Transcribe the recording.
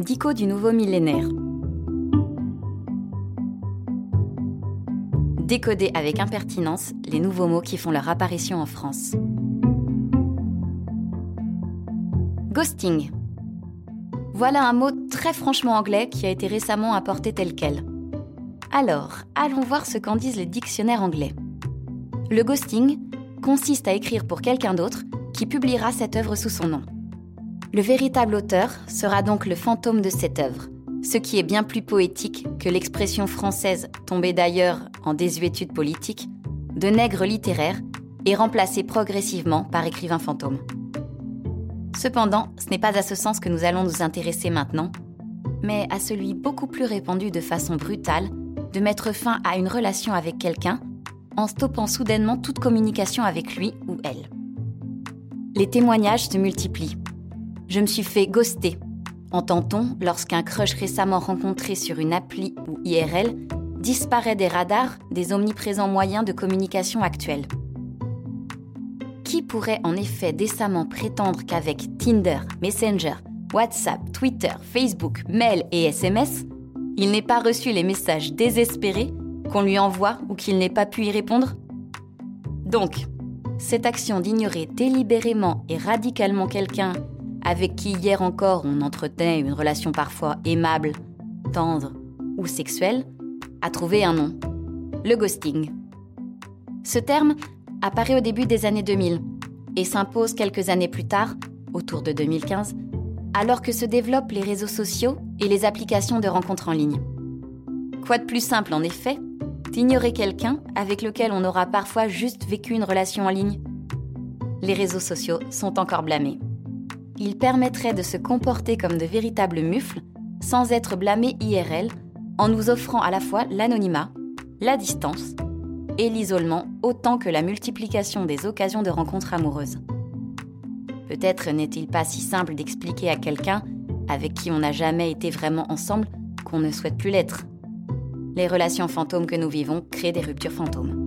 Dico du nouveau millénaire. Décoder avec impertinence les nouveaux mots qui font leur apparition en France. Ghosting. Voilà un mot très franchement anglais qui a été récemment apporté tel quel. Alors, allons voir ce qu'en disent les dictionnaires anglais. Le ghosting consiste à écrire pour quelqu'un d'autre qui publiera cette œuvre sous son nom. Le véritable auteur sera donc le fantôme de cette œuvre, ce qui est bien plus poétique que l'expression française, tombée d'ailleurs en désuétude politique, de nègre littéraire et remplacée progressivement par écrivain fantôme. Cependant, ce n'est pas à ce sens que nous allons nous intéresser maintenant, mais à celui beaucoup plus répandu de façon brutale de mettre fin à une relation avec quelqu'un en stoppant soudainement toute communication avec lui ou elle. Les témoignages se multiplient. Je me suis fait ghoster, entend-on lorsqu'un crush récemment rencontré sur une appli ou IRL disparaît des radars des omniprésents moyens de communication actuels. Qui pourrait en effet décemment prétendre qu'avec Tinder, Messenger, WhatsApp, Twitter, Facebook, mail et SMS, il n'ait pas reçu les messages désespérés qu'on lui envoie ou qu'il n'ait pas pu y répondre? Donc, cette action d'ignorer délibérément et radicalement quelqu'un avec qui hier encore on entretenait une relation parfois aimable, tendre ou sexuelle, a trouvé un nom. Le ghosting. Ce terme apparaît au début des années 2000 et s'impose quelques années plus tard, autour de 2015, alors que se développent les réseaux sociaux et les applications de rencontres en ligne. Quoi de plus simple en effet d'ignorer quelqu'un avec lequel on aura parfois juste vécu une relation en ligne? Les réseaux sociaux sont encore blâmés. Ils permettraient de se comporter comme de véritables mufles sans être blâmés IRL en nous offrant à la fois l'anonymat, la distance et l'isolement autant que la multiplication des occasions de rencontres amoureuses. Peut-être n'est-il pas si simple d'expliquer à quelqu'un avec qui on n'a jamais été vraiment ensemble qu'on ne souhaite plus l'être. Les relations fantômes que nous vivons créent des ruptures fantômes.